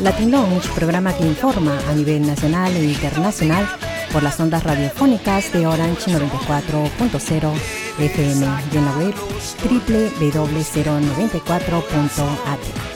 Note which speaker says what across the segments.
Speaker 1: Latin Launch, programa que informa a nivel nacional e internacional por las ondas radiofónicas de Orange 94.0 FM y en la web www.094.at.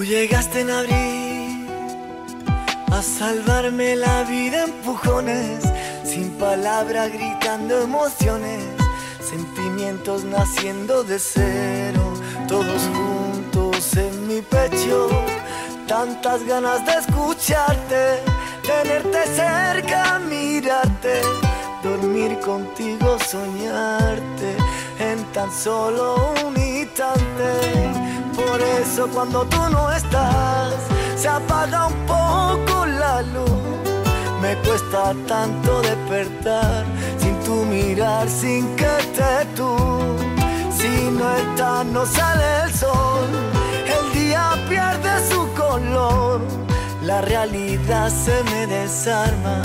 Speaker 2: en abril a salvarme la vida empujones, sin palabras gritando emociones, sentimientos naciendo de cero, todos juntos en mi pecho, tantas ganas de escucharte, tenerte cerca, mirarte, dormir contigo, soñarte en tan solo un instante por eso cuando tú no estás, se apaga un poco la luz. Me cuesta tanto despertar sin tu mirar, sin que te tú. Si no estás, no sale el sol. El día pierde su color. La realidad se me desarma,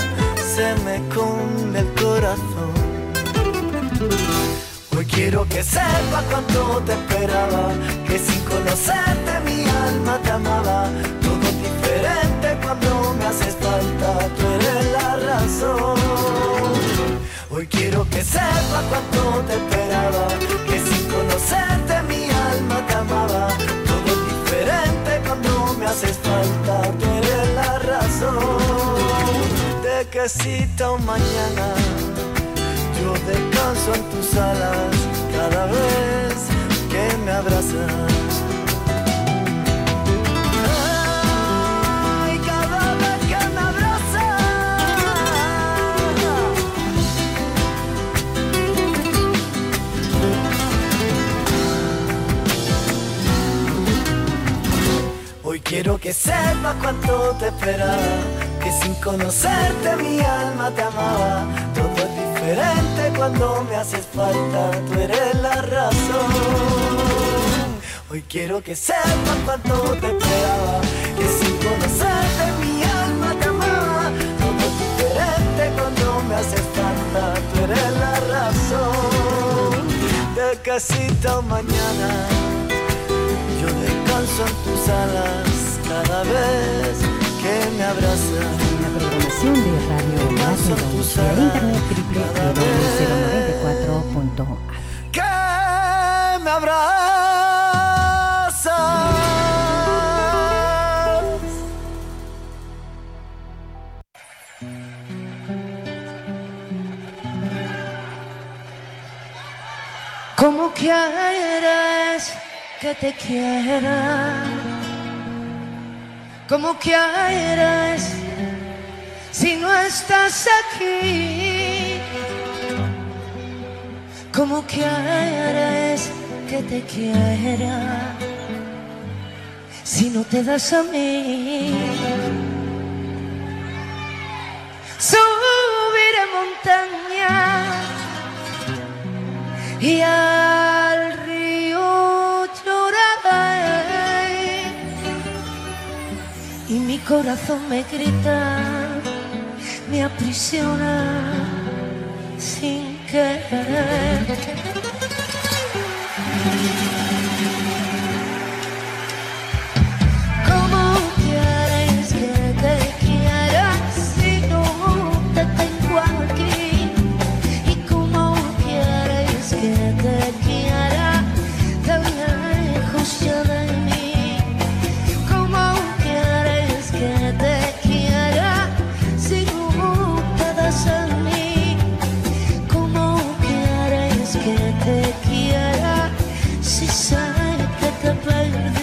Speaker 2: se me come el corazón. Quiero que sepas cuánto te esperaba, que sin conocerte mi alma te amaba. Todo diferente cuando me haces falta, tú eres la razón. Hoy quiero que sepas cuánto te esperaba, que sin conocerte mi alma te amaba. Todo diferente cuando me haces falta, tú eres la razón. De que cita mañana descanso en tus alas cada vez que me abrazas. Quiero que sepas cuánto te esperaba, que sin conocerte mi alma te amaba diferente cuando me haces falta, tú eres la razón. Hoy quiero que sepas cuánto te esperaba, que sin conocerte mi alma te amaba. Todo es diferente cuando me haces falta, tú eres la razón. De casita mañana, yo descanso en tus alas cada vez que me abraza.
Speaker 1: La programación de Radio Washington y de internet www.094.a.
Speaker 2: Que me abraza.
Speaker 3: Como quieres que te quiera ¿Cómo quieres si no estás aquí? ¿Cómo quieres que te quiera si no te das a mí? Subiré montaña y al y mi corazón me grita, me aprisiona sin querer.
Speaker 4: Buenas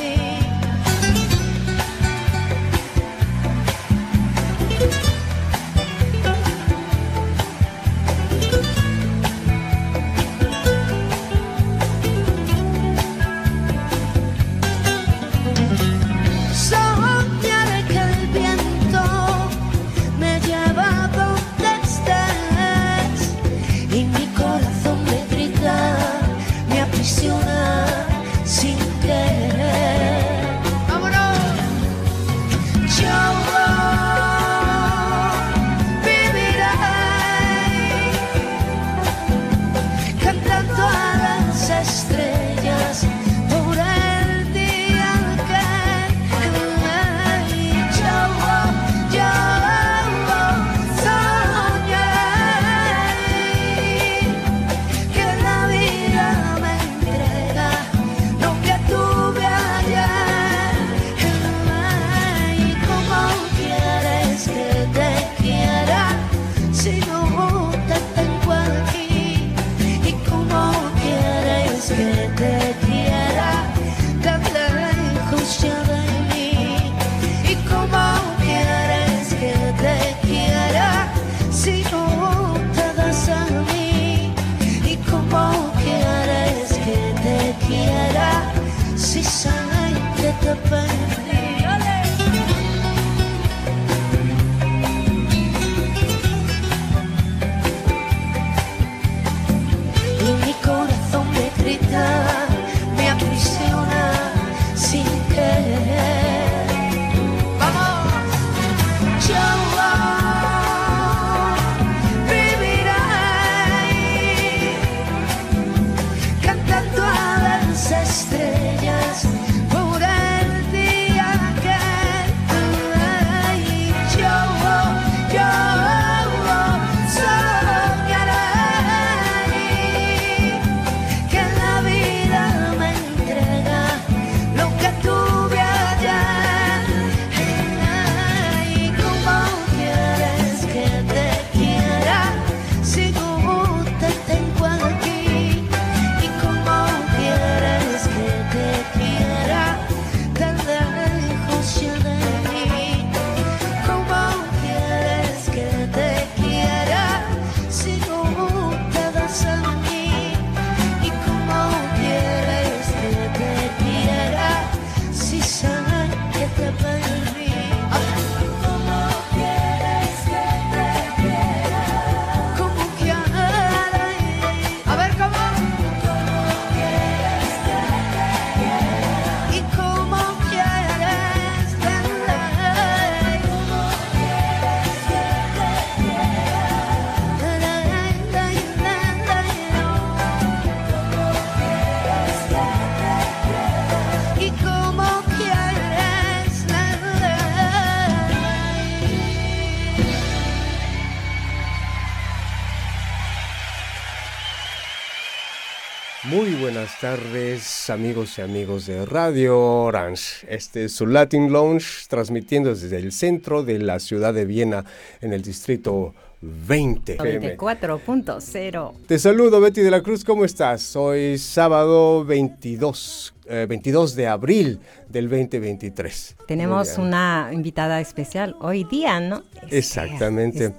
Speaker 4: amigos y amigos de Radio Orange. Este es su Latin Lounge transmitiendo desde el centro de la ciudad de Viena en el distrito
Speaker 5: 20.
Speaker 6: 94.0.
Speaker 5: Te saludo, Betty de la Cruz, ¿cómo estás? Hoy sábado 22, eh, 22 de abril del 2023.
Speaker 6: Tenemos una invitada especial hoy día, ¿no?
Speaker 5: Exactamente.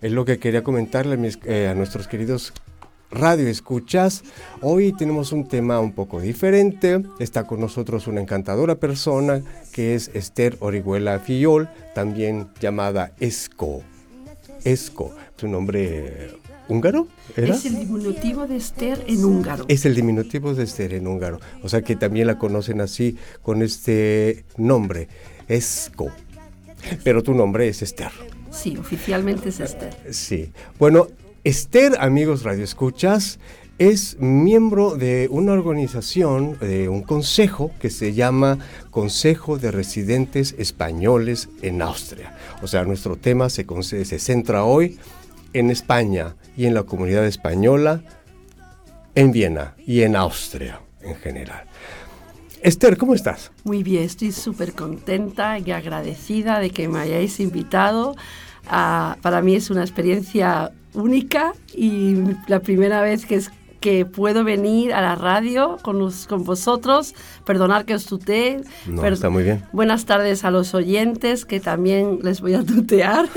Speaker 5: Es lo que quería comentarle a, mis- eh, a nuestros queridos radio escuchas. Hoy tenemos un tema un poco diferente. Está con nosotros una encantadora persona que es Esther Orihuela Fillol, también llamada Esco. Esco, su nombre eh, húngaro, ¿era?
Speaker 7: Es el diminutivo de Esther en húngaro.
Speaker 5: Es el diminutivo de Esther en húngaro. O sea que también la conocen así con este nombre, Esco. Pero tu nombre es Esther.
Speaker 7: Sí, oficialmente es Esther.
Speaker 5: Sí. Bueno, Esther, amigos radioescuchas, es miembro de una organización, de un consejo que se llama Consejo de Residentes Españoles en Austria. O sea, nuestro tema se centra hoy en España y en la comunidad española, en Viena y en Austria en general. Esther, ¿cómo estás?
Speaker 7: Muy bien, estoy súper contenta y agradecida de que me hayáis invitado. Ah, para mí es una experiencia única y la primera vez que, es, que puedo venir a la radio con, los- con vosotros. Perdonar que os tutee.
Speaker 5: No,
Speaker 7: Per-
Speaker 5: está muy bien.
Speaker 7: Buenas tardes a los oyentes, que también les voy a tutear.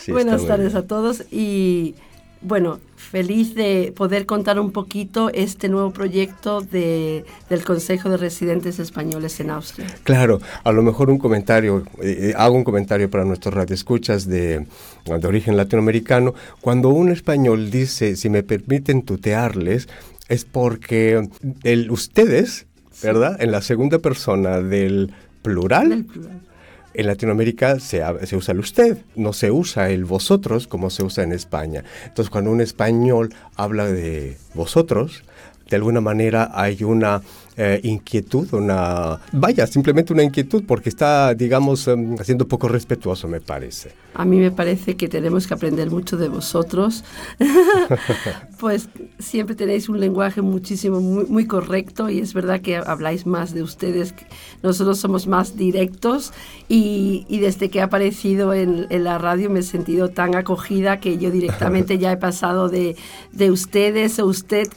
Speaker 5: Sí,
Speaker 7: Buenas tardes
Speaker 5: bien.
Speaker 7: a todos y bueno, feliz de poder contar un poquito este nuevo proyecto de, del Consejo de Residentes Españoles en Austria.
Speaker 5: Claro, a lo mejor un comentario, eh, eh, hago un comentario para nuestros radioescuchas de, de origen latinoamericano. Cuando un español dice, si me permiten tutearles, es porque el ustedes, ¿verdad? En la segunda persona del plural,
Speaker 7: Del plural.
Speaker 5: En Latinoamérica se, usa el usted, no se usa el vosotros como se usa en España. Entonces, cuando un español habla de vosotros, de alguna manera hay una eh, inquietud, una... Vaya, simplemente una inquietud porque está, digamos, em, siendo poco respetuoso, me parece.
Speaker 7: A mí me parece que tenemos que aprender mucho de vosotros, pues siempre tenéis un lenguaje muchísimo, muy, muy correcto y es verdad que habláis más de ustedes, nosotros somos más directos y, y desde que he aparecido en, en la radio me he sentido tan acogida que yo directamente ya he pasado de, de ustedes o usted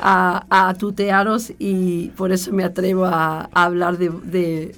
Speaker 7: a, a tutearos y por eso me atrevo a, hablar de,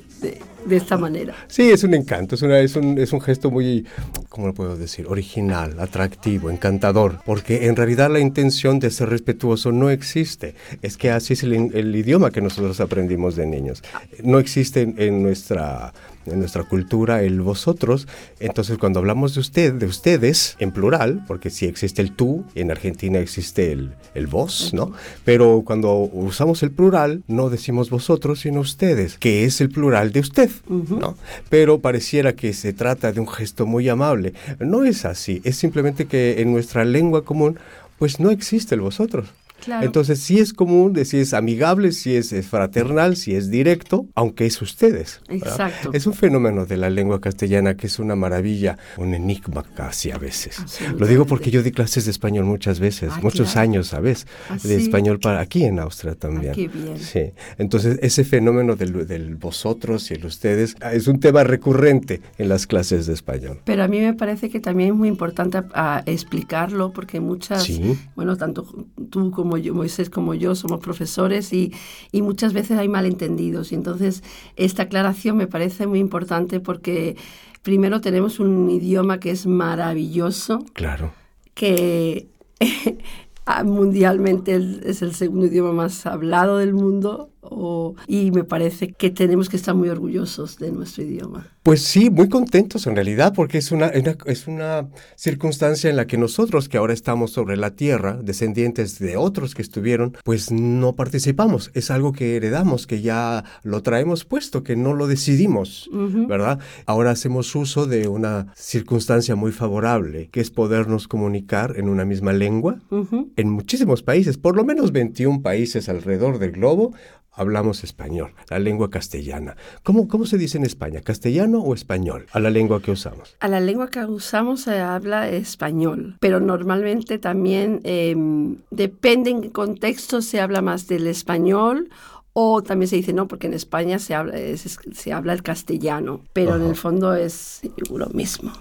Speaker 7: esta manera.
Speaker 5: Sí, es un encanto, es, un, es un gesto muy, ¿cómo lo puedo decir? Original, atractivo, encantador, porque en realidad la intención de ser respetuoso no existe. Es que así es el, idioma que nosotros aprendimos de niños. No existe en nuestra, en nuestra cultura el vosotros, entonces cuando hablamos de usted, de ustedes, en plural, porque sí existe el tú, en Argentina existe el, el vos, ¿no? Pero cuando usamos el plural, no decimos vosotros, sino ustedes, que es el plural de usted, ¿no? Pero pareciera que se trata de un gesto muy amable. No es así, es simplemente que en nuestra lengua común, pues no existe el vosotros.
Speaker 7: Claro.
Speaker 5: Entonces sí es común, si es amigable, si es, es fraternal, si es directo, aunque es ustedes. ¿verdad?
Speaker 7: Exacto.
Speaker 5: Es un fenómeno de la lengua castellana que es una maravilla, un enigma casi a veces. Lo digo porque yo di clases de español muchas veces,
Speaker 7: Ah,
Speaker 5: muchos
Speaker 7: claro.
Speaker 5: años, ¿sabes?
Speaker 7: Ah,
Speaker 5: de
Speaker 7: sí.
Speaker 5: español para aquí en Austria también.
Speaker 7: Ah, qué bien.
Speaker 5: Sí. Entonces ese fenómeno del, del vosotros y el ustedes ah, es un tema recurrente en las clases de español.
Speaker 7: Pero a mí me parece que también es muy importante ah, explicarlo porque muchas,
Speaker 5: Sí.
Speaker 7: bueno, tanto tú como yo, Moisés como yo, somos profesores y, y muchas veces hay malentendidos. Y entonces esta aclaración me parece muy importante porque primero tenemos un idioma que es maravilloso,
Speaker 5: Claro.
Speaker 7: que mundialmente es el segundo idioma más hablado del mundo o- y me parece que tenemos que estar muy orgullosos de nuestro idioma.
Speaker 5: Pues sí, muy contentos en realidad, porque es una, una- es una circunstancia en la que nosotros, que ahora estamos sobre la tierra, descendientes de otros que estuvieron, pues no participamos. Es algo que heredamos, que ya lo traemos puesto, que no lo decidimos, ¿verdad? Ahora hacemos uso de una circunstancia muy favorable, que es podernos comunicar en una misma lengua. En muchísimos países, por lo menos 21 países alrededor del globo, hablamos español, la lengua castellana. ¿Cómo, cómo se dice en España? ¿Castellano o español? A la lengua que usamos.
Speaker 7: A la lengua que usamos se habla español, pero normalmente también eh, depende en qué contexto se habla más del español O también se dice no, porque en España se habla, se habla el castellano, pero en el fondo es lo mismo.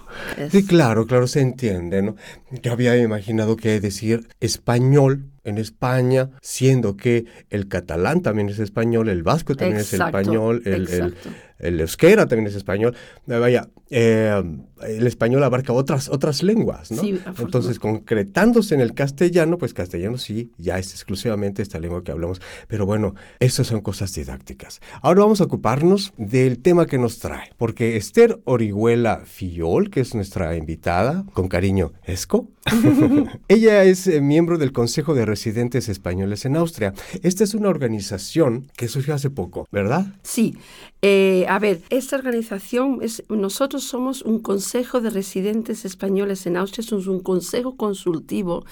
Speaker 5: Sí, claro, claro, se entiende, ¿no? Yo había imaginado que decir español en España, siendo que el catalán también es español, el vasco también es español, el, el, el, euskera también es español. Vaya, eh, el español abarca otras, otras lenguas, ¿no? Entonces, concretándose en el castellano, pues castellano sí, ya es exclusivamente esta lengua que hablamos. Pero bueno, eso son cosas didácticas. Ahora vamos a ocuparnos del tema que nos trae, porque Esther Orihuela Fillol, que es nuestra invitada, con cariño, Esco, ella es eh, miembro del Consejo de Residentes Españoles en Austria. Esta es una organización que surgió hace poco, ¿verdad?
Speaker 7: Sí. Eh, a ver, esta organización, es, nosotros somos un Consejo de Residentes Españoles en Austria, somos un consejo consultivo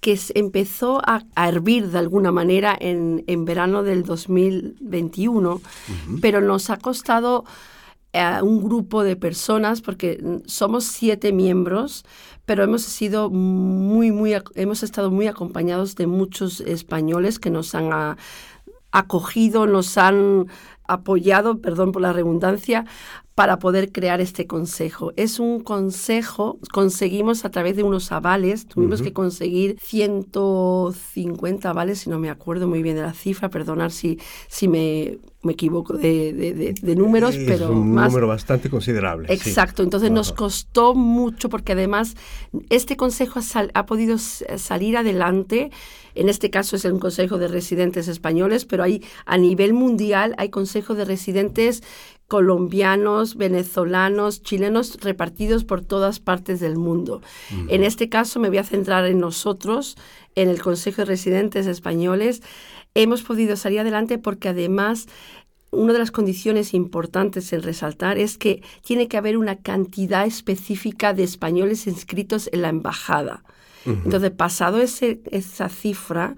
Speaker 7: que empezó a, hervir de alguna manera en, verano del 2021, pero nos ha costado a eh, un grupo de personas, porque somos siete miembros, pero hemos sido muy, muy, hemos estado muy acompañados de muchos españoles que nos han acogido, nos han apoyado, perdón por la redundancia, para poder crear este consejo. Es un consejo, conseguimos a través de unos avales, tuvimos que conseguir 150 avales, si no me acuerdo muy bien de la cifra, perdonar si, si me, me equivoco de, de, números,
Speaker 5: es
Speaker 7: pero
Speaker 5: un número bastante considerable.
Speaker 7: Exacto, entonces nos costó mucho porque además este consejo ha, ha podido salir adelante. En este caso es un consejo de residentes españoles, pero hay a nivel mundial hay consejos de residentes colombianos, venezolanos, chilenos repartidos por todas partes del mundo. En este caso me voy a centrar en nosotros, en el Consejo de Residentes Españoles. Hemos podido salir adelante porque además una de las condiciones importantes en resaltar es que tiene que haber una cantidad específica de españoles inscritos en la embajada. Entonces, pasado ese, esa cifra,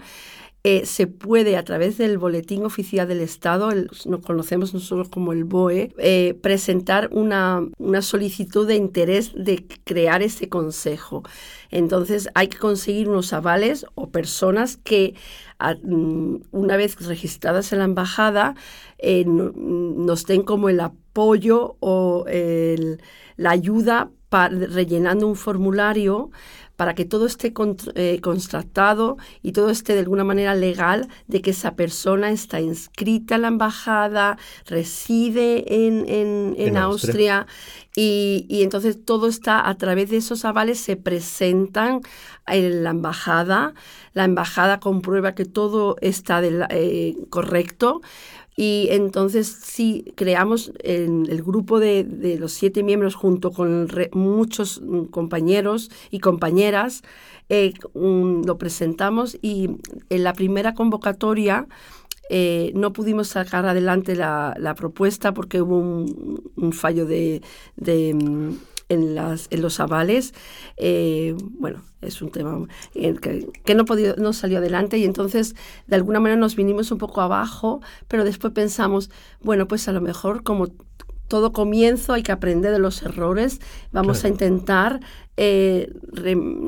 Speaker 7: eh, se puede a través del Boletín Oficial del Estado, nos conocemos nosotros como el BOE, eh, presentar una, una, solicitud de interés de crear ese consejo. Entonces hay que conseguir unos avales o personas que mm, una vez registradas en la embajada eh, nos den como el apoyo o la ayuda rellenando un formulario para que todo esté eh, constatado y todo esté de alguna manera legal de que esa persona está inscrita en la embajada, reside en, en, Austria, Y, y, entonces todo está a través de esos avales, se presentan en la embajada, la embajada comprueba que todo está eh, correcto. Y entonces sí, creamos el, grupo de, de, los siete miembros junto con muchos compañeros y compañeras, eh, lo presentamos y en la primera convocatoria eh, no pudimos sacar adelante la, propuesta porque hubo un, fallo de, de en, las, en los avales. Eh, bueno, es un tema que, que, no, podido, no salió adelante y entonces de alguna manera nos vinimos un poco abajo, pero después pensamos, bueno, pues a lo mejor como todo comienzo hay que aprender de los errores, vamos a intentar eh,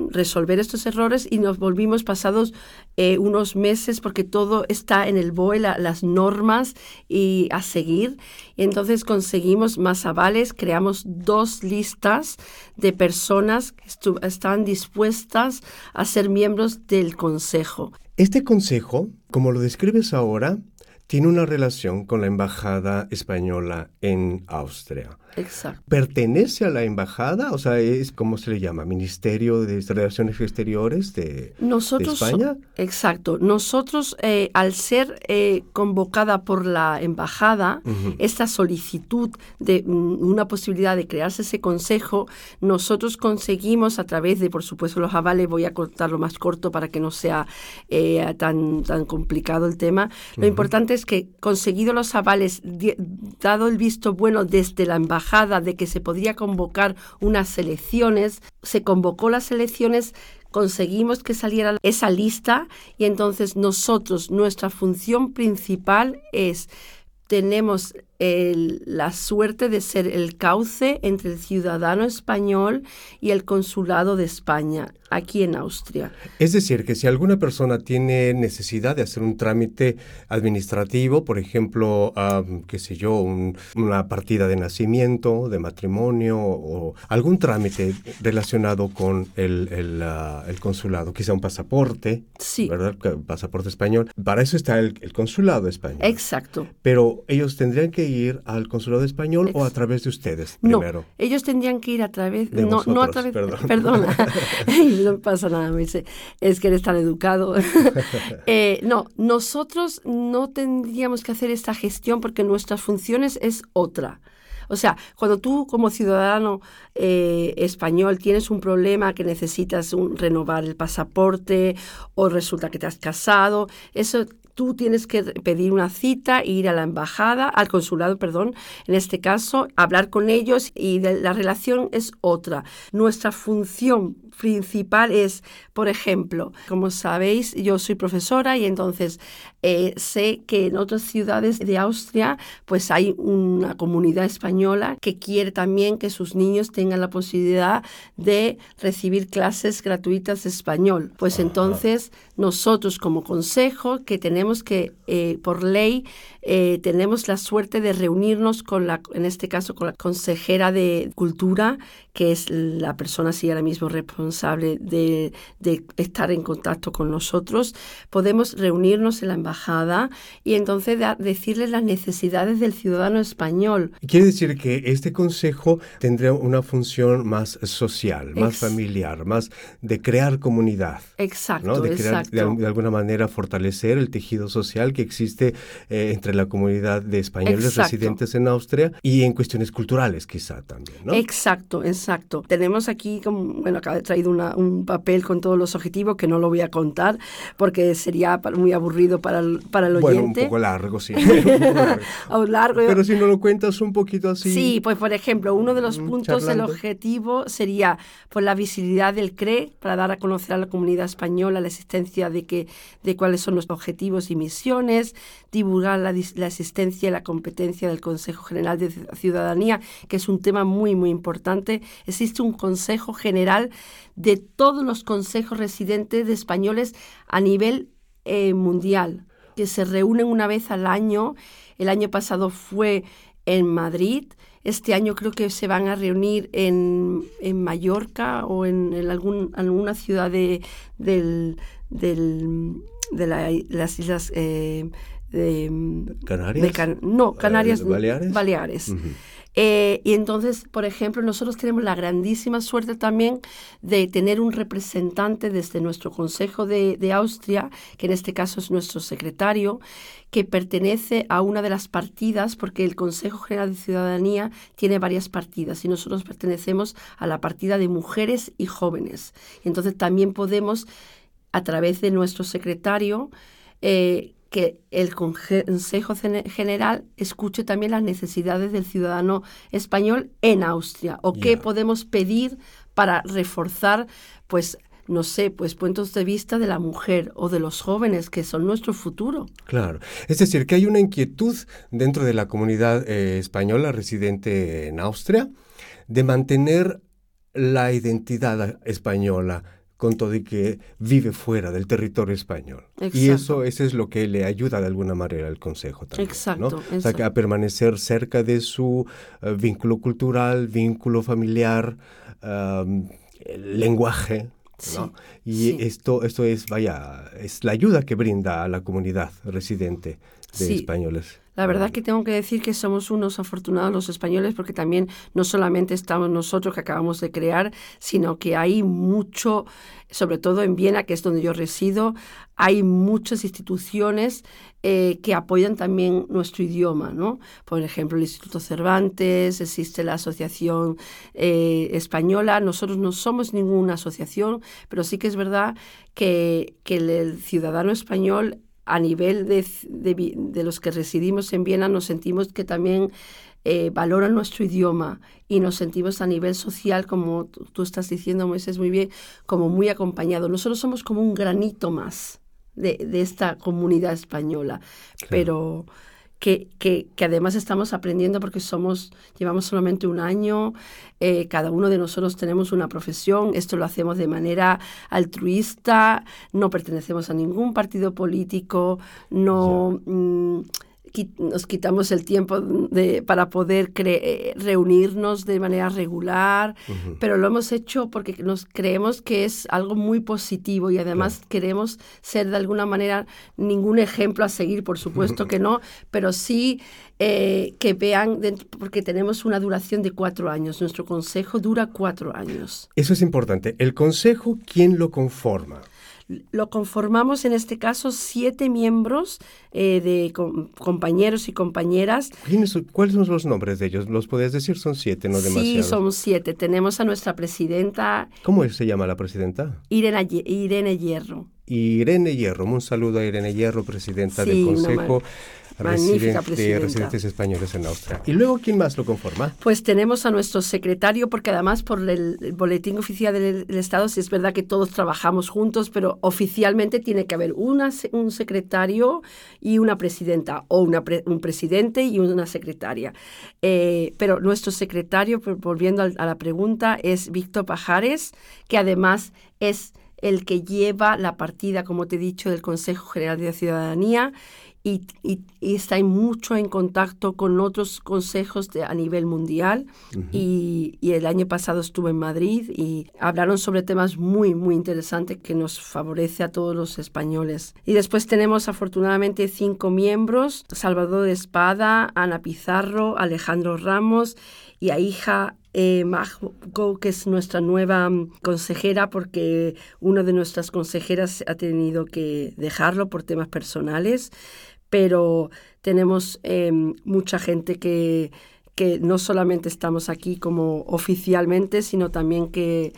Speaker 7: resolver estos errores y nos volvimos pasados eh, unos meses porque todo está en el BOE, las normas y a seguir. Entonces conseguimos más avales, creamos dos listas de personas que están dispuestas a ser miembros del Consejo.
Speaker 5: Este Consejo, como lo describes ahora, tiene una relación con la Embajada Española en Austria.
Speaker 7: Exacto.
Speaker 5: ¿Pertenece a la embajada? O sea, es ¿cómo se le llama? ¿Ministerio de Relaciones Exteriores de,
Speaker 7: Nosotros,
Speaker 5: España?
Speaker 7: Exacto. Nosotros, eh, al ser eh, convocada por la embajada, esta solicitud de mm, una posibilidad de crearse ese consejo, nosotros conseguimos a través de, por supuesto, los avales, voy a cortarlo más corto para que no sea eh, tan, tan complicado el tema. Lo importante es que conseguido los avales, dado el visto bueno desde la embajada, de que se podría convocar unas elecciones, se convocó las elecciones conseguimos que saliera esa lista y entonces nosotros, nuestra función principal es, tenemos la suerte de ser el cauce entre el ciudadano español y el consulado de España. Aquí en Austria.
Speaker 5: Es decir, que si alguna persona tiene necesidad de hacer un trámite administrativo, por ejemplo, qué sé yo, una partida de nacimiento, de matrimonio o algún trámite relacionado con el, ah, consulado, quizá un pasaporte,
Speaker 7: sí.
Speaker 5: ¿verdad? Pasaporte español. Para eso está el, consulado español.
Speaker 7: Exacto.
Speaker 5: Pero ellos tendrían que ir al consulado español o a través de ustedes primero.
Speaker 7: No, ellos tendrían que ir a través,
Speaker 5: de
Speaker 7: no,
Speaker 5: no
Speaker 7: a través,
Speaker 5: perdón.
Speaker 7: perdona. no pasa nada, me dice, es que eres tan educado. Eh, no, nosotros no tendríamos que hacer esta gestión porque nuestras funciones es otra. O sea, cuando tú como ciudadano eh, español tienes un problema que necesitas renovar el pasaporte o resulta que te has casado, eso tú tienes que pedir una cita, ir a la embajada, al consulado, perdón, en este caso, hablar con ellos y la relación es otra. Nuestra función principal es, por ejemplo, como sabéis, yo soy profesora y entonces eh, sé que en otras ciudades de Austria pues hay una comunidad española que quiere también que sus niños tengan la posibilidad de recibir clases gratuitas de español. Pues entonces nosotros como consejo que tenemos que, eh, por ley, eh, tenemos la suerte de reunirnos con la, en este caso, con la consejera de Cultura, que es la persona así ahora mismo responsable de, de estar en contacto con nosotros. Podemos reunirnos en la embajada y entonces decirles las necesidades del ciudadano español.
Speaker 5: Quiere decir que este consejo tendría una función más social, más familiar, más de crear comunidad.
Speaker 7: Exacto,
Speaker 5: de,
Speaker 7: crear,
Speaker 5: de, alguna manera fortalecer el tejido social que existe eh, entre la comunidad de españoles residentes en Austria y en cuestiones culturales quizá también, ¿no?
Speaker 7: Exacto, exacto. Tenemos aquí, como, bueno, acá he traído un papel con todos los objetivos que no lo voy a contar porque sería muy aburrido para el, para el oyente.
Speaker 5: Bueno, un poco largo, sí. un
Speaker 7: largo.
Speaker 5: Pero si no lo cuentas un poquito así.
Speaker 7: Sí, pues por ejemplo, uno de los mm, puntos del objetivo sería por la visibilidad del CRE para dar a conocer a la comunidad española la existencia de que de cuáles son los objetivos y misiones, divulgar la, la existencia y la competencia del Consejo General de Ciudadanía, que es un tema muy, muy importante. Existe un Consejo General de todos los consejos residentes de españoles a nivel eh, mundial, que se reúnen una vez al año. El año pasado fue en Madrid. Este año creo que se van a reunir en, en Mallorca o en, algún, alguna ciudad de, del, del, de las islas eh,
Speaker 5: de, ¿Canarias?
Speaker 7: no, Canarias.
Speaker 5: ¿Baleares?
Speaker 7: Baleares. Eh, y entonces, por ejemplo, nosotros tenemos la grandísima suerte también de tener un representante desde nuestro Consejo de, de, Austria, que en este caso es nuestro secretario, que pertenece a una de las partidas, porque el Consejo General de Ciudadanía tiene varias partidas y nosotros pertenecemos a la partida de mujeres y jóvenes. Entonces también podemos, a través de nuestro secretario, eh, que el Consejo General escuche también las necesidades del ciudadano español en Austria o qué podemos pedir para reforzar, pues, no sé, pues puntos de vista de la mujer o de los jóvenes que son nuestro futuro.
Speaker 5: Claro, es decir, que hay una inquietud dentro de la comunidad eh, española residente en Austria de mantener la identidad española con todo y que vive fuera del territorio español. Y eso, eso es lo que le ayuda de alguna manera al Consejo también.
Speaker 7: Exacto.
Speaker 5: O sea, que a permanecer cerca de su eh, vínculo cultural, vínculo familiar, lenguaje. ¿no? y esto, esto es, vaya, es la ayuda que brinda a la comunidad residente de españoles.
Speaker 7: La verdad que tengo que decir que somos unos afortunados los españoles porque también no solamente estamos nosotros que acabamos de crear, sino que hay mucho, sobre todo en Viena, que es donde yo resido, hay muchas instituciones eh, que apoyan también nuestro idioma, ¿no? Por ejemplo, el Instituto Cervantes, existe la Asociación eh, Española. Nosotros no somos ninguna asociación, pero sí que es verdad que, que el ciudadano español a nivel de, de, los que residimos en Viena nos sentimos que también eh, valoran nuestro idioma y nos sentimos a nivel social, como tú, estás diciendo, Moisés, muy bien, como muy acompañados. Nosotros somos como un granito más de, esta comunidad española, pero que, que, que, además estamos aprendiendo porque somos, llevamos solamente un año, eh, cada uno de nosotros tenemos una profesión, esto lo hacemos de manera altruista, no pertenecemos a ningún partido político, no nos quitamos el tiempo de, para poder eh, reunirnos de manera regular, pero lo hemos hecho porque nos creemos que es algo muy positivo y además queremos ser de alguna manera ningún ejemplo a seguir, por supuesto que no, pero sí eh, que vean, porque tenemos una duración de cuatro años, nuestro consejo dura cuatro años.
Speaker 5: Eso es importante. ¿El consejo quién lo conforma?
Speaker 7: Lo conformamos en este caso siete miembros eh, de compañeros y compañeras.
Speaker 5: ¿Cuáles son los nombres de ellos? ¿Los puedes decir? Son siete, no demasiado.
Speaker 7: Sí, somos siete. Tenemos a nuestra presidenta.
Speaker 5: ¿Cómo se llama la presidenta?
Speaker 7: Irene, Irene Hierro.
Speaker 5: Irene Hierro, un saludo a Irene Hierro, presidenta del Consejo.
Speaker 7: Magnífica
Speaker 5: de residentes españoles en Austria. ¿Y luego quién más lo conforma?
Speaker 7: Pues tenemos a nuestro secretario, porque además por el, boletín oficial del, Estado, sí es verdad que todos trabajamos juntos, pero oficialmente tiene que haber una, un secretario y una presidenta, o una un presidente y una secretaria. Eh, pero nuestro secretario, volviendo a la pregunta, es Víctor Pajares, que además es el que lleva la partida, como te he dicho, del Consejo General de Ciudadanía y, está mucho en contacto con otros consejos de, a nivel mundial. y, el año pasado estuve en Madrid y hablaron sobre temas muy, muy interesantes que nos favorece a todos los españoles. Y después tenemos afortunadamente cinco miembros, Salvador Espada, Ana Pizarro, Alejandro Ramos y a hija eh, que es nuestra nueva mm, consejera, porque una de nuestras consejeras ha tenido que dejarlo por temas personales pero tenemos em, mucha gente que, que no solamente estamos aquí como oficialmente, sino también que,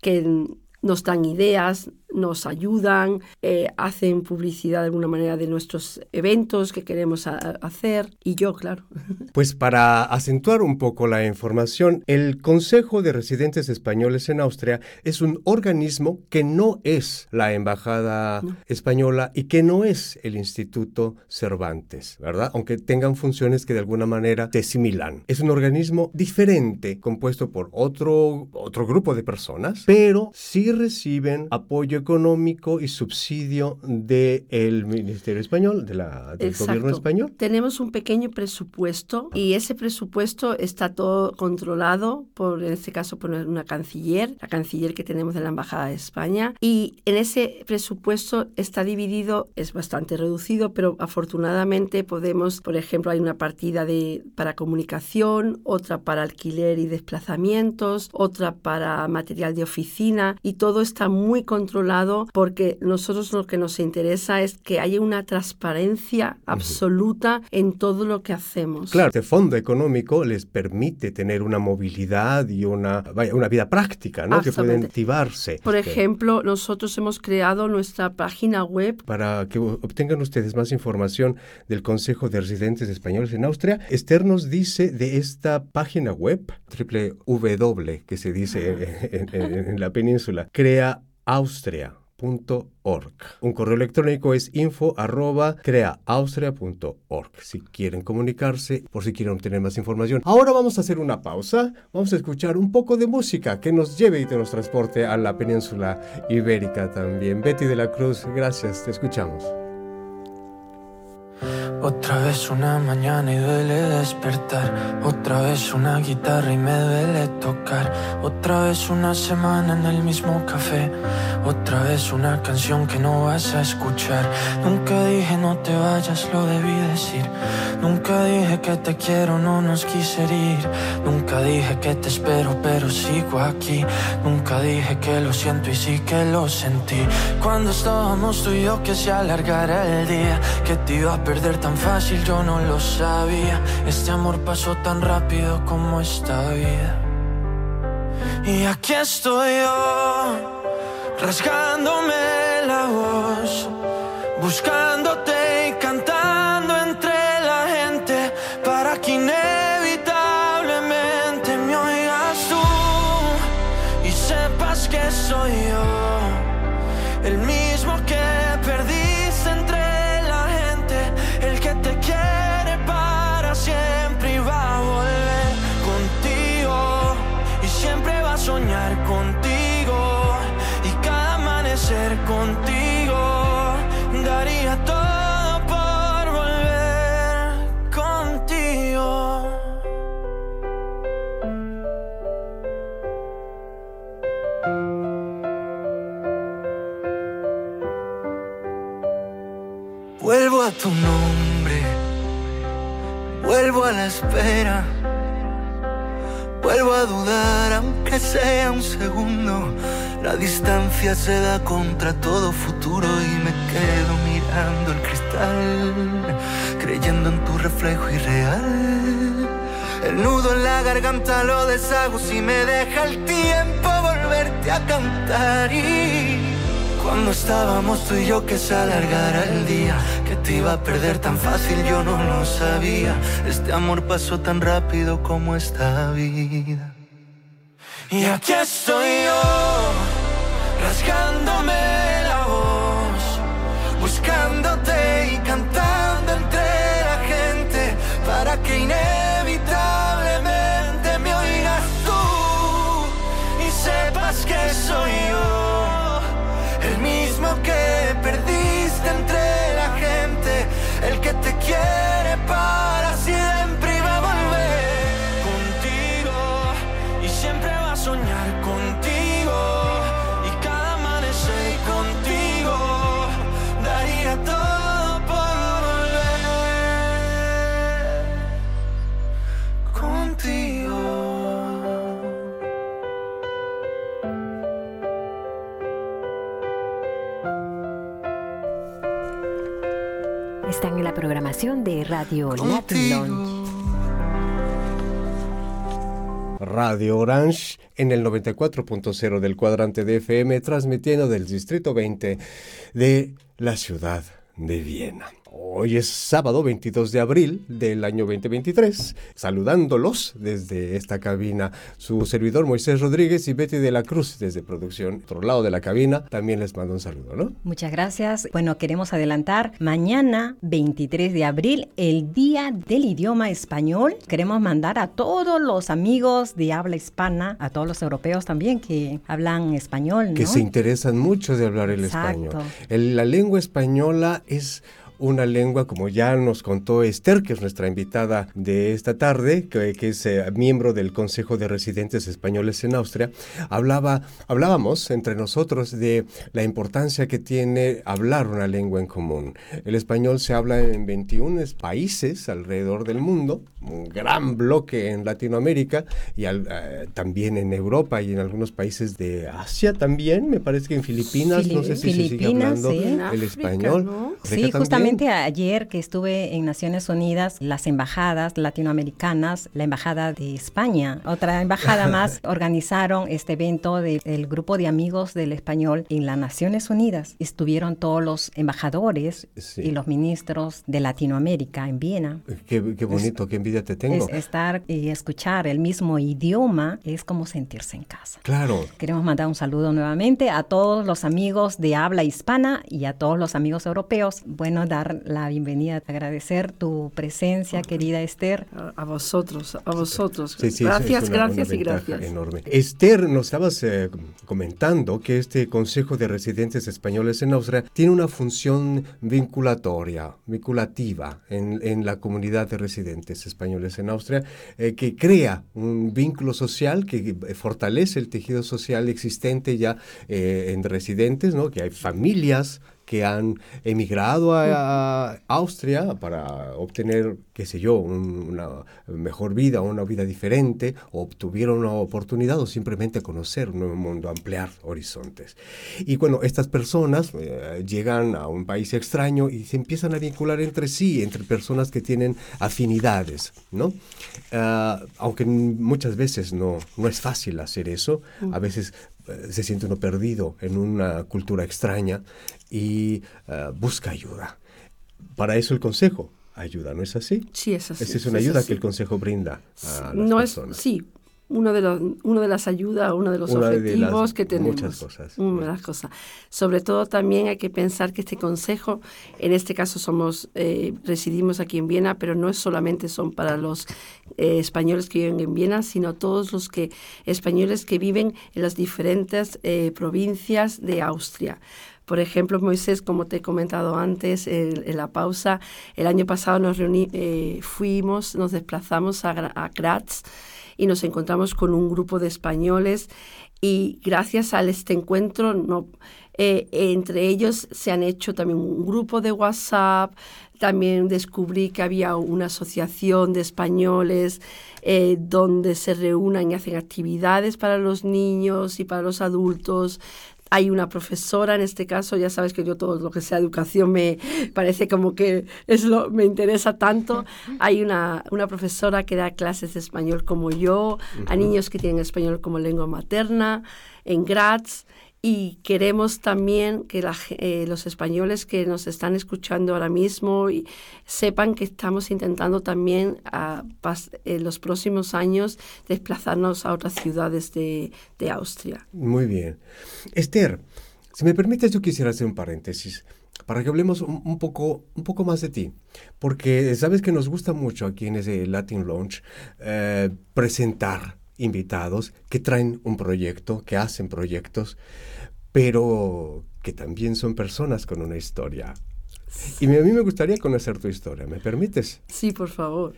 Speaker 7: que nos dan ideas, nos ayudan, eh, hacen publicidad de alguna manera de nuestros eventos que queremos hacer y yo, claro.
Speaker 5: Pues para acentuar un poco la información, el Consejo de Residentes Españoles en Austria es un organismo que no es la Embajada Española y que no es el Instituto Cervantes, ¿verdad? Aunque tengan funciones que de alguna manera se asimilan. Es un organismo diferente, compuesto por otro, otro grupo de personas, pero sí reciben apoyo económico y subsidio del Ministerio Español, de la, del gobierno español.
Speaker 7: Tenemos un pequeño presupuesto y ese presupuesto está todo controlado por, en este caso, por una canciller, la canciller que tenemos de la Embajada de España. Y en ese presupuesto está dividido, es bastante reducido, pero afortunadamente podemos, por ejemplo, hay una partida de, para comunicación, otra para alquiler y desplazamientos, otra para material de oficina y todo está muy controlado porque nosotros lo que nos interesa es que haya una transparencia absoluta en todo lo que hacemos.
Speaker 5: Claro, este fondo económico les permite tener una movilidad y una, una vida práctica, ¿no? Que pueden activarse.
Speaker 7: Por ejemplo, nosotros hemos creado nuestra página web.
Speaker 5: Para que obtengan ustedes más información del Consejo de Residentes Españoles en Austria, Esther nos dice de esta página web, www, que se dice en, en la península, crea austria.org. Un correo electrónico es info arroba creaaustria.org. Si quieren comunicarse, por si quieren obtener más información. Ahora vamos a hacer una pausa. Vamos a escuchar un poco de música que nos lleve y nos transporte a la península ibérica también. Betty de la Cruz, gracias. Te escuchamos.
Speaker 8: Otra vez una mañana y duele despertar. Otra vez una guitarra y me duele tocar. Otra vez una semana en el mismo café. Otra vez una canción que no vas a escuchar. Nunca dije no te vayas, lo debí decir. Nunca dije que te quiero, no nos quise ir. Nunca dije que te espero, pero sigo aquí. Nunca dije que lo siento y sí que lo sentí. Cuando estábamos tú y yo que se alargara el día, que te iba a perder tan fácil, yo no lo sabía. Este amor pasó tan rápido como esta vida. Y aquí estoy yo, rasgándome la voz, buscándote
Speaker 2: espera. Vuelvo a dudar, aunque sea un segundo. La distancia se da contra todo futuro y me quedo mirando el cristal, creyendo en tu reflejo irreal. El nudo en la garganta lo deshago si me deja el tiempo volverte a cantar y cuando estábamos tú y yo que se alargara el día, que te iba a perder tan fácil, yo no lo sabía. Este amor pasó tan rápido como esta vida. Y aquí estoy yo, rasgándome
Speaker 6: programación de Radio Latin Lounge.
Speaker 5: Radio Orange en el 94.0 del cuadrante de FM, transmitiendo del Distrito 20 de la ciudad de Viena. Hoy es sábado 22 de abril del año 2023, saludándolos desde esta cabina su servidor Moisés Rodríguez y Betty de la Cruz desde producción, otro lado de la cabina, también les mando un saludo, ¿no?
Speaker 6: Muchas gracias. Bueno, queremos adelantar mañana 23 de abril, el Día del Idioma Español. Queremos mandar a todos los amigos de habla hispana, a todos los europeos también que hablan español, ¿no?
Speaker 5: Que se interesan mucho de hablar el
Speaker 6: Exacto.
Speaker 5: español. El- la lengua española es una lengua, como ya nos contó Esther, que es nuestra invitada de esta tarde, que, que es eh, miembro del Consejo de Residentes Españoles en Austria, hablaba, hablábamos entre nosotros de la importancia que tiene hablar una lengua en común. El español se habla en 21 países alrededor del mundo, un gran bloque en Latinoamérica y al- eh, también en Europa y en algunos países de Asia también, me parece que en Filipinas, no sé si se sigue hablando
Speaker 6: sí.
Speaker 5: El
Speaker 7: África,
Speaker 5: español.
Speaker 6: Sí,
Speaker 5: también.
Speaker 6: Justamente ayer que estuve en Naciones Unidas, las embajadas latinoamericanas, la embajada de España, otra embajada más, organizaron este evento del grupo de amigos del español en las Naciones Unidas. Estuvieron todos los embajadores
Speaker 5: Sí.
Speaker 6: y los ministros de Latinoamérica en Viena.
Speaker 5: Qué, qué bonito, qué envidia te tengo.
Speaker 6: Es estar y escuchar el mismo idioma es como sentirse en casa.
Speaker 5: Claro,
Speaker 6: Queremos mandar un saludo nuevamente a todos los amigos de habla hispana y a todos los amigos europeos. Bueno, dar la bienvenida, agradecer tu presencia, querida Esther.
Speaker 7: A, a vosotros, a vosotros.
Speaker 5: Sí, sí,
Speaker 7: gracias,
Speaker 5: es una-
Speaker 7: gracias
Speaker 5: una
Speaker 7: y gracias.
Speaker 5: Enorme. Esther, nos estabas eh, comentando que este Consejo de Residentes Españoles en Austria tiene una función vinculatoria, vinculativa en, en la comunidad de residentes españoles en Austria, eh, que crea un vínculo social que eh, fortalece el tejido social existente ya eh, en residentes, ¿no? que hay familias que han emigrado a, a Austria para obtener, qué sé yo, un- una mejor vida, una vida diferente, o obtuvieron una oportunidad o simplemente conocer un nuevo mundo, ampliar horizontes. Y bueno, estas personas eh, llegan a un país extraño y se empiezan a vincular entre sí, entre personas que tienen afinidades, ¿no? Ah, aunque muchas veces no, no es fácil hacer eso, a veces se siente uno perdido en una cultura extraña y eh, busca ayuda. Para eso el consejo ayuda, ¿no es así?
Speaker 7: Sí, es así.
Speaker 5: Esa es una
Speaker 7: es
Speaker 5: ayuda
Speaker 7: así.
Speaker 5: que el consejo brinda a las
Speaker 7: no es,
Speaker 5: personas.
Speaker 7: sí, uno de, los, uno de las ayudas, uno de los
Speaker 5: Una de
Speaker 7: objetivos
Speaker 5: las
Speaker 7: que tenemos.
Speaker 5: muchas cosas.
Speaker 7: Una de las cosas. Sobre todo también hay que pensar que este consejo, en este caso somos, eh, residimos aquí en Viena, pero no es solamente son para los eh, españoles que viven en Viena, sino todos los que españoles que viven en las diferentes eh, provincias de Austria. Por ejemplo, Moisés, como te he comentado antes en, en la pausa, el año pasado nos reuní, eh, fuimos, nos desplazamos a, a Graz y nos encontramos con un grupo de españoles y gracias a este encuentro no, eh, entre ellos se han hecho también un grupo de WhatsApp, también descubrí que había una asociación de españoles eh, donde se reúnan y hacen actividades para los niños y para los adultos. Hay una profesora en este caso, ya sabes que yo todo lo que sea educación me parece como que es lo, me interesa tanto. Hay una, una profesora que da clases de español como yo, a niños que tienen español como lengua materna en Graz y queremos también que eh, los españoles que nos están escuchando ahora mismo y sepan que estamos intentando también en los próximos años desplazarnos a otras ciudades de, Austria.
Speaker 5: Muy bien. Esther, si me permites, yo quisiera hacer un paréntesis para que hablemos un, poco, un poco más de ti, porque sabes que nos gusta mucho aquí en ese Latin Launch eh, presentar invitados que traen un proyecto, que hacen proyectos, pero que también son personas con una historia. Y a mí me gustaría conocer tu historia, ¿me permites?
Speaker 7: Sí, por favor.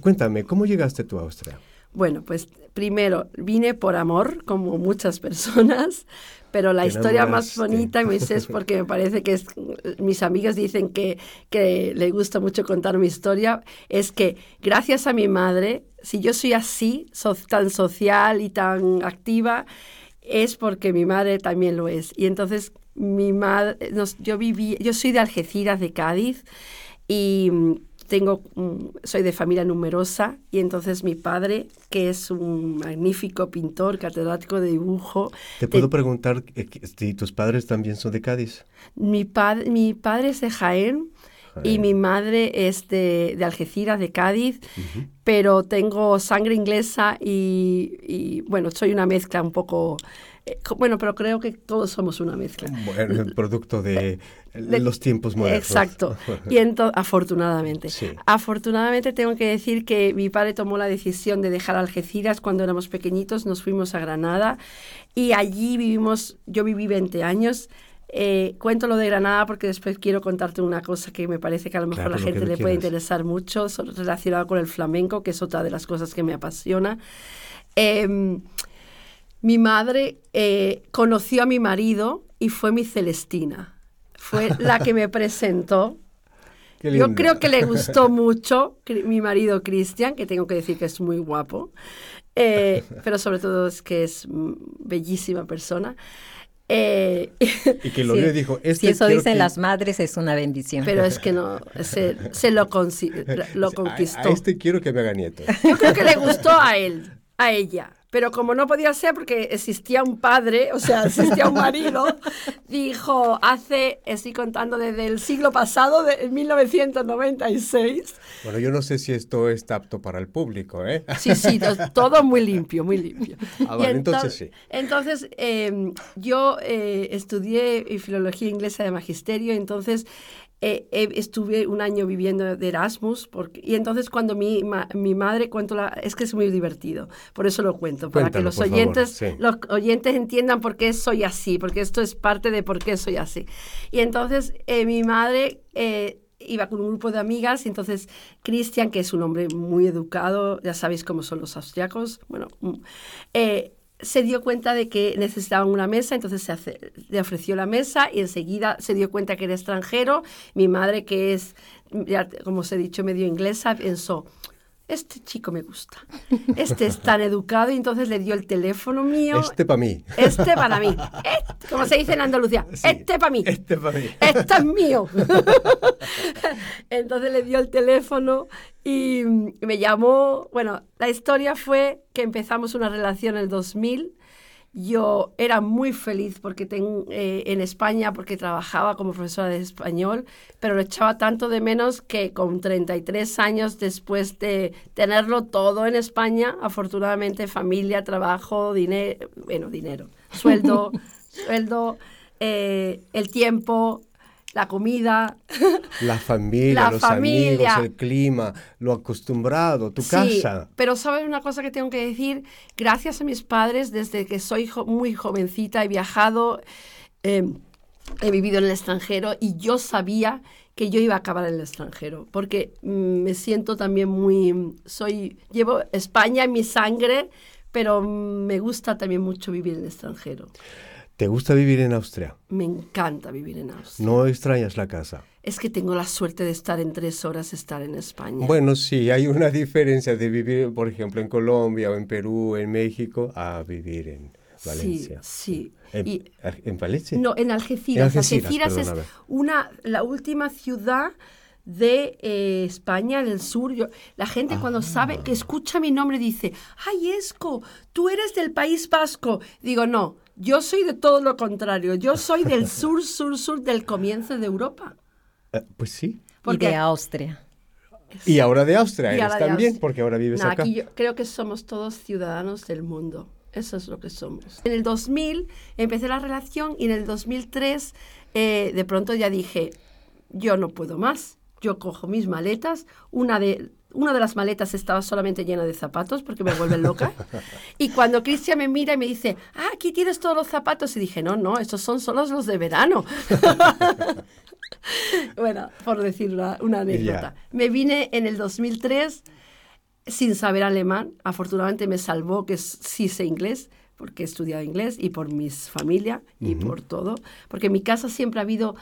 Speaker 5: Cuéntame, ¿cómo llegaste tú a Austria?
Speaker 7: Bueno, pues primero vine por amor, como muchas personas, pero la historia más bonita es porque me parece que es, mis amigas dicen que, que le gusta mucho contar mi historia, es que gracias a mi madre, si yo soy así, tan social y tan activa, es porque mi madre también lo es. Y entonces mi madre, yo viví, yo soy de Algeciras, de Cádiz, y mm, tengo, mm, soy de familia numerosa y entonces mi padre, que es un magnífico pintor, catedrático de dibujo.
Speaker 5: ¿Te puedo preguntar eh, si tus padres también son de Cádiz?
Speaker 7: Mi, padre mi padre es de Jaén, y mi madre es de, de Algeciras, de Cádiz, pero tengo sangre inglesa y, bueno, soy una mezcla un poco... Eh, bueno, pero creo que todos somos una mezcla.
Speaker 5: Bueno, el producto de, los tiempos modernos.
Speaker 7: Exacto. Y entonces, afortunadamente. Afortunadamente tengo que decir que mi padre tomó la decisión de dejar Algeciras cuando éramos pequeñitos, nos fuimos a Granada y allí vivimos, yo viví 20 años eh, cuento lo de Granada porque después quiero contarte una cosa que me parece que a lo mejor a la gente le puede interesar mucho, relacionado con el flamenco, que es otra de las cosas que me apasiona. Em, mi madre eh, conoció a mi marido y fue mi Celestina. Fue la que me presentó. Yo creo que le gustó mucho mi marido Cristian, que tengo que decir que es muy guapo, eh, pero sobre todo es que es mm, bellísima persona.
Speaker 5: Eh, y que lo vio y dijo,
Speaker 6: este si eso dicen las madres es una bendición.
Speaker 7: Pero es que no, se, lo, lo conquistó.
Speaker 5: A, este quiero que me haga nieto.
Speaker 7: Yo creo que le gustó a él, a ella pero como no podía ser porque existía un padre, o sea, existía un marido, dijo, hace, estoy contando desde el siglo pasado, de 1996.
Speaker 5: Bueno, yo no sé si esto está apto para el público, ¿eh?
Speaker 7: Sí, sí, todo muy limpio, muy limpio.
Speaker 5: Ah, vale, entonces, sí.
Speaker 7: Entonces, em, yo eh, estudié filología inglesa de magisterio, entonces eh, estuve un año viviendo de Erasmus porque, y entonces cuando mi, mi madre cuento la es que es muy divertido por eso lo cuento para que los oyentes los oyentes entiendan por qué soy así porque esto es parte de por qué soy así. Y entonces eh, mi madre eh, iba con un grupo de amigas y entonces Cristian que es un hombre muy educado ya sabéis cómo son los austriacos bueno mm, se dio cuenta de que necesitaban una mesa, entonces se le ofreció la mesa y enseguida se dio cuenta que era extranjero. Mi madre, que es, como os he dicho, medio inglesa, pensó, este chico me gusta, este es tan educado y entonces le dio el teléfono mío.
Speaker 5: Este para mí.
Speaker 7: Este para mí. Este, como se dice en Andalucía, este para mí.
Speaker 5: Este para mí.
Speaker 7: Este es mío. entonces le dio el teléfono y me llamó, bueno, la historia fue que empezamos una relación en el 2000 yo era muy feliz porque eh, en España, porque trabajaba como profesora de español, pero lo echaba tanto de menos que con 33 años después de tenerlo todo en España, afortunadamente familia, trabajo, dinero, bueno, dinero, sueldo, sueldo, eh, el tiempo, la comida.
Speaker 5: La familia, los amigos, el clima, lo acostumbrado, tu sí,
Speaker 7: Pero sabes una cosa que tengo que decir, gracias a mis padres, desde que soy muy jovencita he viajado, em, he vivido en el extranjero y yo sabía que yo iba a acabar en el extranjero, porque mm, me siento también muy, soy, llevo España en mi sangre, pero me gusta también mucho vivir en el extranjero.
Speaker 5: ¿Te gusta vivir en Austria?
Speaker 7: Me encanta vivir en Austria.
Speaker 5: ¿No extrañas la casa?
Speaker 7: Es que tengo la suerte de estar en tres horas, estar en España.
Speaker 5: Bueno, sí, hay una diferencia de vivir, por ejemplo, en Colombia o en Perú, en México, a vivir en Valencia.
Speaker 7: Sí, sí.
Speaker 5: ¿En,
Speaker 7: Y-
Speaker 5: en Valencia?
Speaker 7: No, en Algeciras.
Speaker 5: En Algeciras,
Speaker 7: Algeciras, es una, la última ciudad de eh, España, del sur. Yo- la gente cuando
Speaker 5: Ah.
Speaker 7: sabe, que escucha mi nombre, dice, ay, Esco, tú eres del País Vasco. Digo, no, yo soy de todo lo contrario. Yo soy del sur, sur, sur, del comienzo de Europa.
Speaker 5: Eh, pues sí.
Speaker 6: Y de Austria.
Speaker 5: Y ahora de Austria
Speaker 7: Y
Speaker 5: eres también,
Speaker 7: Austria.
Speaker 5: porque ahora vives
Speaker 7: No,
Speaker 5: acá.
Speaker 7: aquí yo creo que somos todos ciudadanos del mundo. Eso es lo que somos. En el 2000 empecé la relación y en el 2003 eh, de pronto ya dije, yo no puedo más. Yo cojo mis maletas. Una de, una de las maletas estaba solamente llena de zapatos porque me vuelven loca. y cuando Cristian me mira y me dice, ah, aquí tienes todos los zapatos. Y dije, no, no, estos son solo los de verano. bueno, por decir una, una anécdota. Me vine en el 2003 sin saber alemán. Afortunadamente me salvó que sí sé inglés, porque he estudiado inglés y por mis familia y por todo. Porque en mi casa siempre ha habido,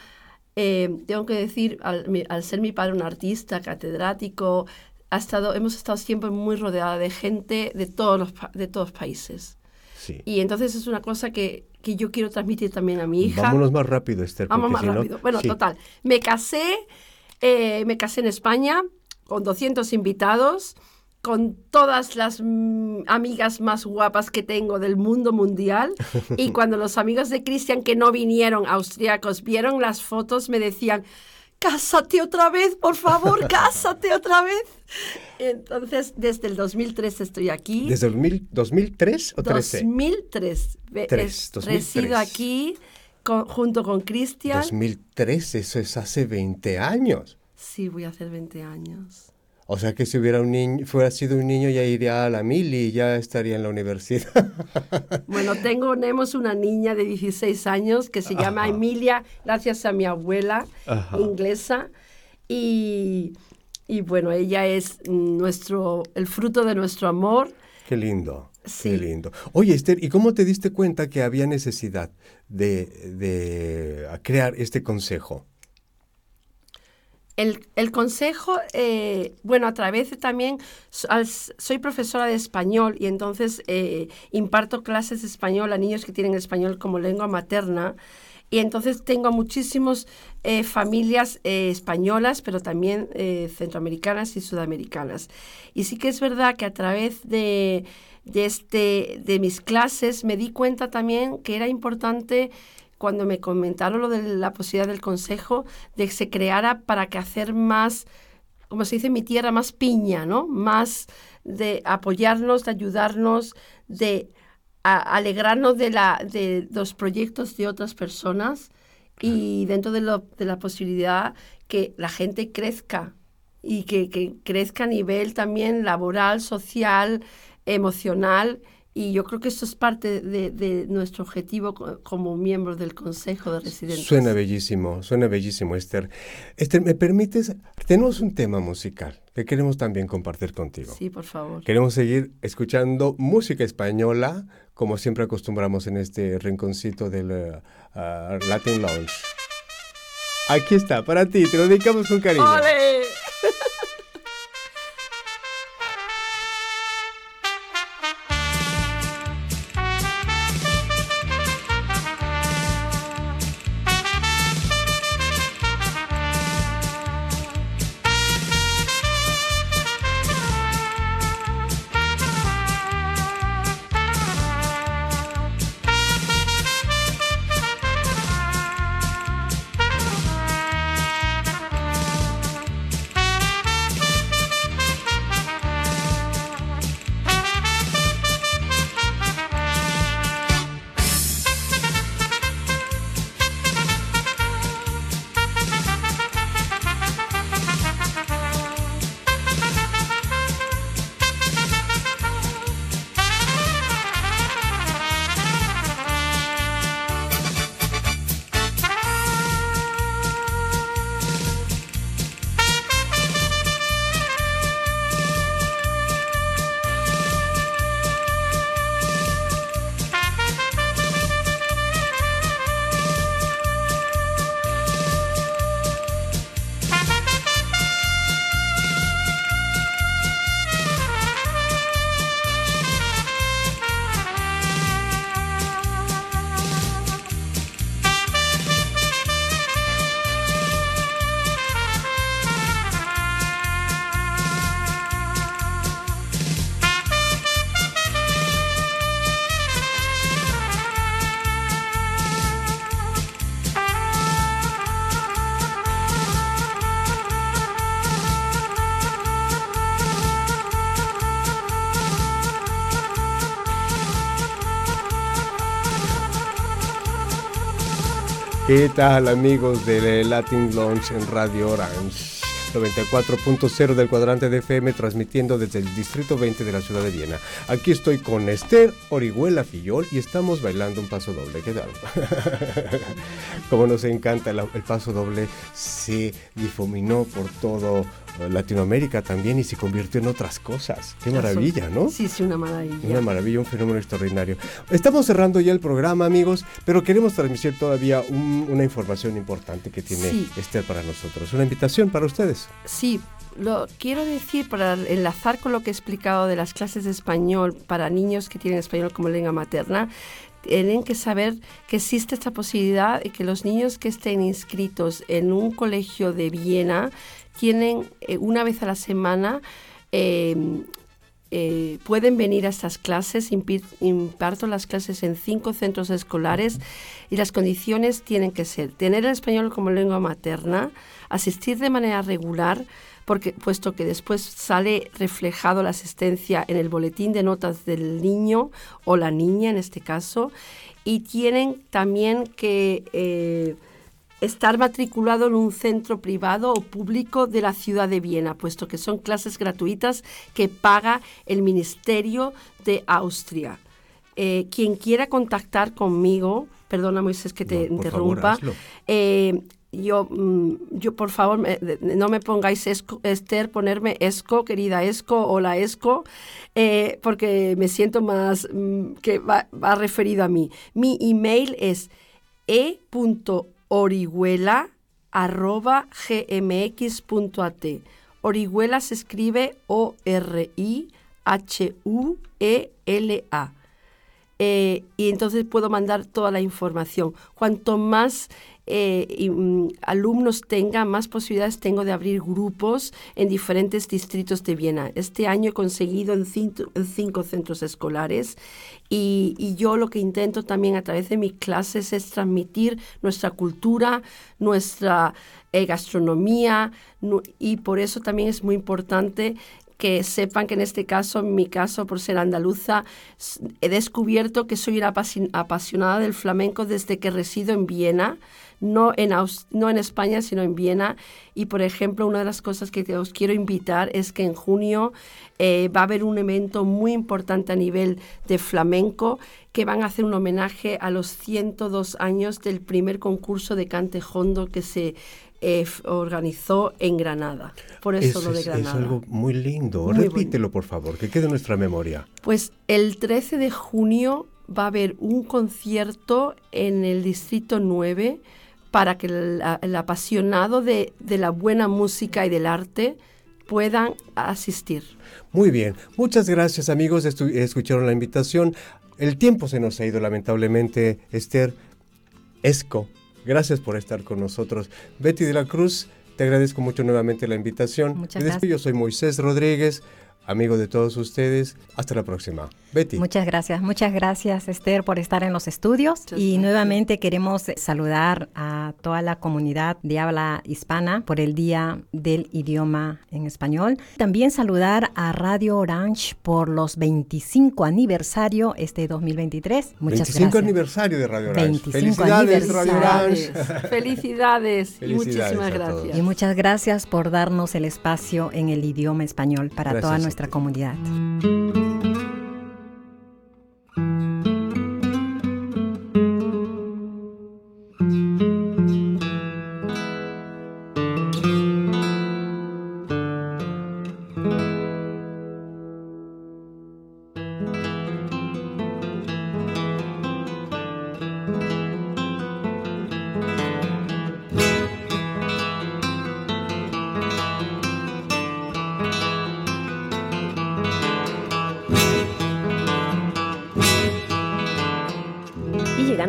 Speaker 7: eh, tengo que decir, al, al ser mi padre un artista, catedrático, ha estado, hemos estado siempre muy rodeada de gente de todos los, de todos países.
Speaker 5: Sí.
Speaker 7: Y entonces es una cosa que, que yo quiero transmitir también a mi hija.
Speaker 5: Vámonos más rápido, Esther.
Speaker 7: Vamos
Speaker 5: porque
Speaker 7: más
Speaker 5: si no-
Speaker 7: rápido. Bueno,
Speaker 5: Sí.
Speaker 7: total. Me casé, eh, me casé en España con 200 invitados, con todas las mm, amigas más guapas que tengo del mundo mundial. Y cuando los amigos de Cristian que no vinieron, austriacos, vieron las fotos, me decían, cásate otra vez, por favor, cásate otra vez. Entonces, desde el 2003 estoy aquí.
Speaker 5: ¿Desde el mil- 2003 o 13?
Speaker 7: 2003. Ve-
Speaker 5: Tres,
Speaker 7: es-
Speaker 5: 2003.
Speaker 7: Resido aquí con- junto con Cristian.
Speaker 5: 2003, eso es hace 20 años.
Speaker 7: Sí, voy a hacer 20 años.
Speaker 5: O sea que si hubiera un niño, fuera sido un niño ya iría a la mil y ya estaría en la universidad.
Speaker 7: Bueno, tengo, tenemos una niña de 16 años que se llama
Speaker 5: Ajá.
Speaker 7: Emilia, gracias a mi abuela
Speaker 5: Ajá.
Speaker 7: inglesa. Y, y bueno, ella es nuestro, el fruto de nuestro amor.
Speaker 5: Qué lindo.
Speaker 7: Sí.
Speaker 5: Qué lindo. Oye, Esther, ¿y cómo te diste cuenta que había necesidad de, de crear este consejo?
Speaker 7: El, consejo, eh, bueno, a través de también, soy profesora de español y entonces eh, imparto clases de español a niños que tienen español como lengua materna. Y entonces tengo a muchísimas familias eh, españolas, pero también centroamericanas y sudamericanas. Y sí que es verdad que a través de, este, de mis clases me di cuenta también que era importante cuando me comentaron lo de la posibilidad del consejo, de que se creara para que hacer más, como se dice en mi tierra, más piña, ¿no? Más de apoyarnos, de ayudarnos, de alegrarnos de, la, de los proyectos de otras personas y dentro de, lo- de la posibilidad que la gente crezca y que, que crezca a nivel también laboral, social, emocional. Y yo creo que esto es parte de, de nuestro objetivo co- como miembros del Consejo de Residentes.
Speaker 5: Suena bellísimo, suena bellísimo, Esther. Esther, ¿me permites? Tenemos un tema musical que queremos también compartir contigo.
Speaker 7: Sí, por favor.
Speaker 5: Queremos seguir escuchando música española, como siempre acostumbramos en este rinconcito del ah, Latin Lounge. Aquí está, para ti, te lo dedicamos con cariño.
Speaker 7: ¡Ole!
Speaker 5: ¿Qué tal amigos de Latin Launch en Radio Orange? 94.0 del cuadrante de FM transmitiendo desde el Distrito 20 de la ciudad de Viena. Aquí estoy con Esther Orihuela Fillol y estamos bailando un paso doble. ¿Qué tal? Como nos encanta el, el paso doble, se difuminó por todo Latinoamérica también y se convirtió en otras cosas. Qué maravilla, ¿no?
Speaker 7: Sí, sí, una maravilla.
Speaker 5: Una maravilla, un fenómeno extraordinario. Estamos cerrando ya el programa, amigos, pero queremos transmitir todavía una información importante que tiene Esther para nosotros. Una invitación para ustedes.
Speaker 7: Sí, lo quiero decir para enlazar con lo que he explicado de las clases de español para niños que tienen español como lengua materna tienen que saber que existe esta posibilidad y que los niños que estén inscritos en un colegio de Viena tienen eh, una vez a la semana, em, eh, pueden venir a estas clases, imparto las clases en cinco centros escolares y las condiciones tienen que ser tener el español como lengua materna, asistir de manera regular, porque puesto que después sale reflejado la asistencia en el boletín de notas del niño o la niña en este caso, y tienen también que eh, estar matriculado en un centro privado o público de la ciudad de Viena, puesto que son clases gratuitas que paga el Ministerio de Austria. Eh, quien quiera contactar conmigo, perdona Moisés que te interrumpa, eh, yo, mm, yo por favor, no me pongáis Esther, ponerme Esco, querida Esco, o la Esco, eh, porque me siento más mm, que va, va referido a mí. Mi email es e orihuela.gmx.at. Orihuela se escribe O-R-I-H-U-E-L-A. Eh, y entonces puedo mandar toda la información. Cuanto más eh, mm, alumnos tenga, más posibilidades tengo de abrir grupos en diferentes distritos de Viena. Este año he conseguido en cinco, centros escolares y, yo lo que intento también a través de mis clases es transmitir nuestra cultura, nuestra eh, gastronomía y por eso también es muy importante que sepan que en este caso, en mi caso, por ser andaluza, he descubierto que soy una apasionada del flamenco desde que resido en Viena no en, no en España, sino en Viena. Y, por ejemplo, una de las cosas que os quiero invitar es que en junio eh, va a haber un evento muy importante a nivel de flamenco que van a hacer un homenaje a los 102 años del primer concurso de cante hondo que se eh, organizó en Granada. Por eso, lo de Granada.
Speaker 5: Es algo muy lindo. Repítelo, por favor, que quede en nuestra memoria.
Speaker 7: Pues el 13 de junio va a haber un concierto en el Distrito 9 para que el, apasionado de, la buena música y del arte puedan asistir.
Speaker 5: Muy bien, muchas gracias amigos, escucharon la invitación. El tiempo se nos ha ido lamentablemente, Esther Esco. Gracias por estar con nosotros. Betty de la Cruz, te agradezco mucho nuevamente la invitación.
Speaker 6: Muchas gracias.
Speaker 5: Yo soy Moisés Rodríguez amigo de todos ustedes. Hasta la próxima. Betty.
Speaker 6: Muchas gracias, muchas gracias Esther por estar en los estudios y nuevamente queremos saludar a toda la comunidad de habla hispana por el Día del Idioma en Español. También saludar a Radio Orange por los 25 aniversario este 2023.
Speaker 5: Muchas 25 aniversario de Radio Orange. Felicidades Radio Orange.
Speaker 7: Felicidades y muchísimas gracias.
Speaker 6: Y muchas gracias por darnos el espacio en el idioma español para toda nuestra comunidad.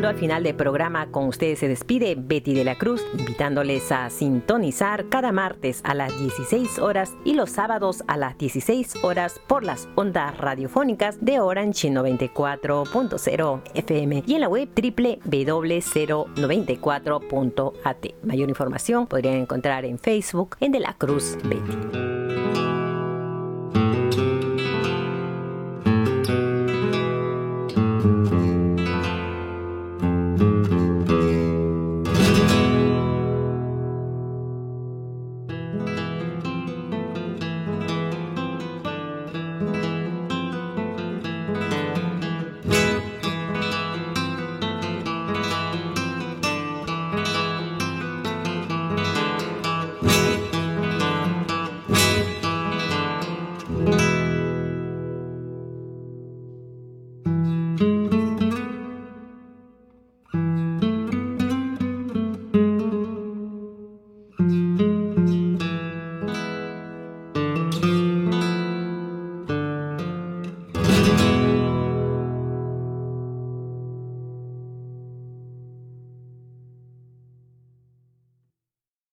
Speaker 9: Al final del programa, con ustedes se despide Betty de la Cruz, invitándoles a sintonizar cada martes a las 16 horas y los sábados a las 16 horas por las ondas radiofónicas de Orange 94.0 FM y en la web www.094.at. Mayor información podrían encontrar en Facebook en De la Cruz Betty.